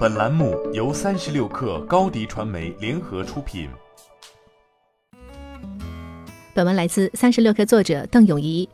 本栏目由三十六氪高低传媒联合出品。本文来自三十六氪作者邓永怡。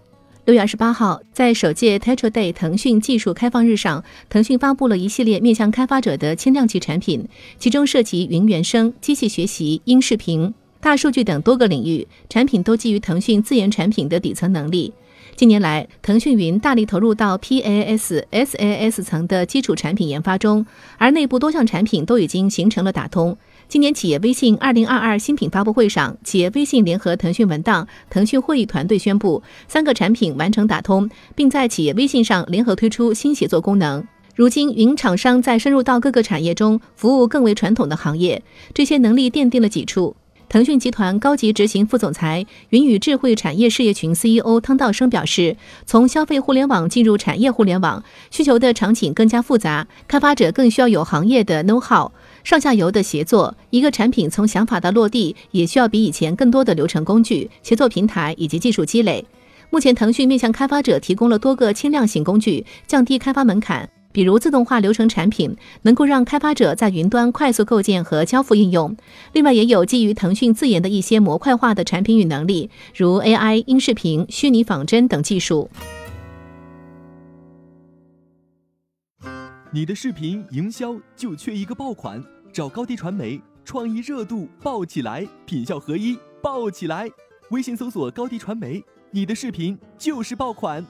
六月二十八号，在首届 Tetra Day 腾讯技术开放日上，腾讯发布了一系列面向开发者的轻量级产品，其中涉及云原生、机器学习、音视频、大数据等多个领域，产品都基于腾讯自研产品的底层能力。近年来，腾讯云大力投入到 PaaS、SaaS 层的基础产品研发中，而内部多项产品都已经形成了打通。今年企业微信2022新品发布会上，企业微信联合腾讯文档、腾讯会议团队宣布，三个产品完成打通，并在企业微信上联合推出新协作功能。如今，云厂商在深入到各个产业中，服务更为传统的行业，这些能力奠定了基础。腾讯集团高级执行副总裁、云与智慧产业事业群 CEO 汤道生表示，从消费互联网进入产业互联网，需求的场景更加复杂，开发者更需要有行业的 know how，上下游的协作。一个产品从想法到落地，也需要比以前更多的流程工具、协作平台以及技术积累。目前，腾讯面向开发者提供了多个轻量型工具，降低开发门槛。比如自动化流程产品，能够让开发者在云端快速构建和交付应用。另外，也有基于腾讯自研的一些模块化的产品与能力，如 AI、音视频、虚拟仿真等技术。你的视频营销就缺一个爆款，找高低传媒，创意热度爆起来，品效合一爆起来。微信搜索高低传媒，你的视频就是爆款。